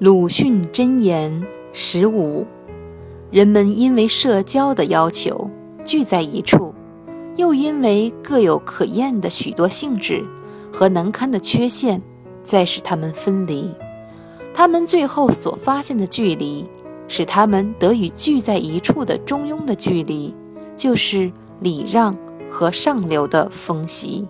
鲁迅箴言十五人们因为社交的要求聚在一处又因为各有可厌的许多性质和难堪的缺陷再使他们分离。他们最后所发现的距离使他们得以聚在一处的中庸的距离就是礼让和上流的风习。